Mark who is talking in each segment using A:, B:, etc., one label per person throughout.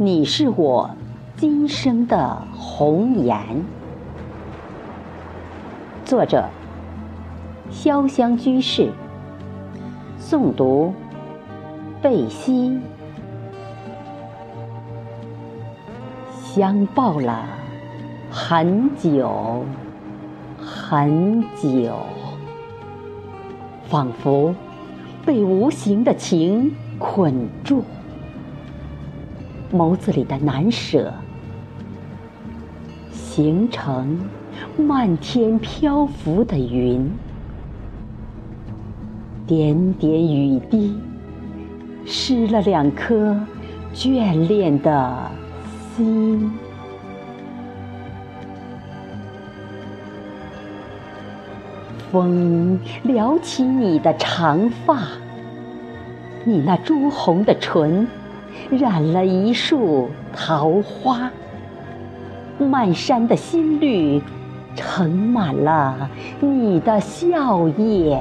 A: 你是我今生的红颜。作者：潇湘居士。诵读：贝西。相抱了很久很久，仿佛被无形的情捆住。眸子里的难舍，形成漫天漂浮的云，点点雨滴，湿了两颗眷恋的心。风撩起你的长发，你那朱红的唇。染了一树桃花，漫山的新绿盛满了你的笑靥。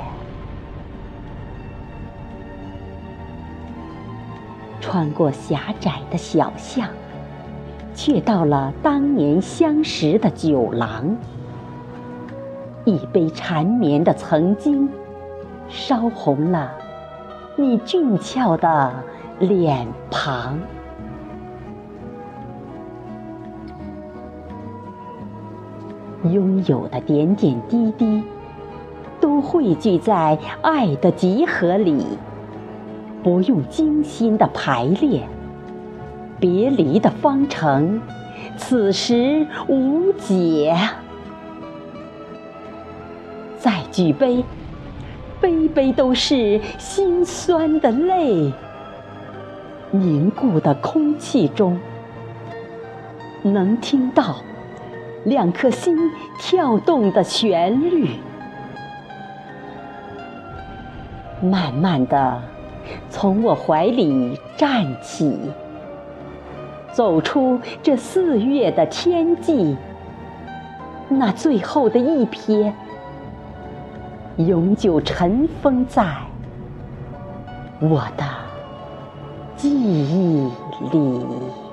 A: 穿过狭窄的小巷，却到了当年相识的酒廊。一杯缠绵的曾经，烧红了你俊俏的。脸庞，拥有的点点滴滴，都汇聚在爱的集合里，不用精心的排列，别离的方程，此时无解。再举杯，杯杯都是心酸的泪。凝固的空气中，能听到两颗心跳动的旋律。慢慢的，从我怀里站起，走出这四月的天际。那最后的一瞥，永久尘封在我的。记忆里。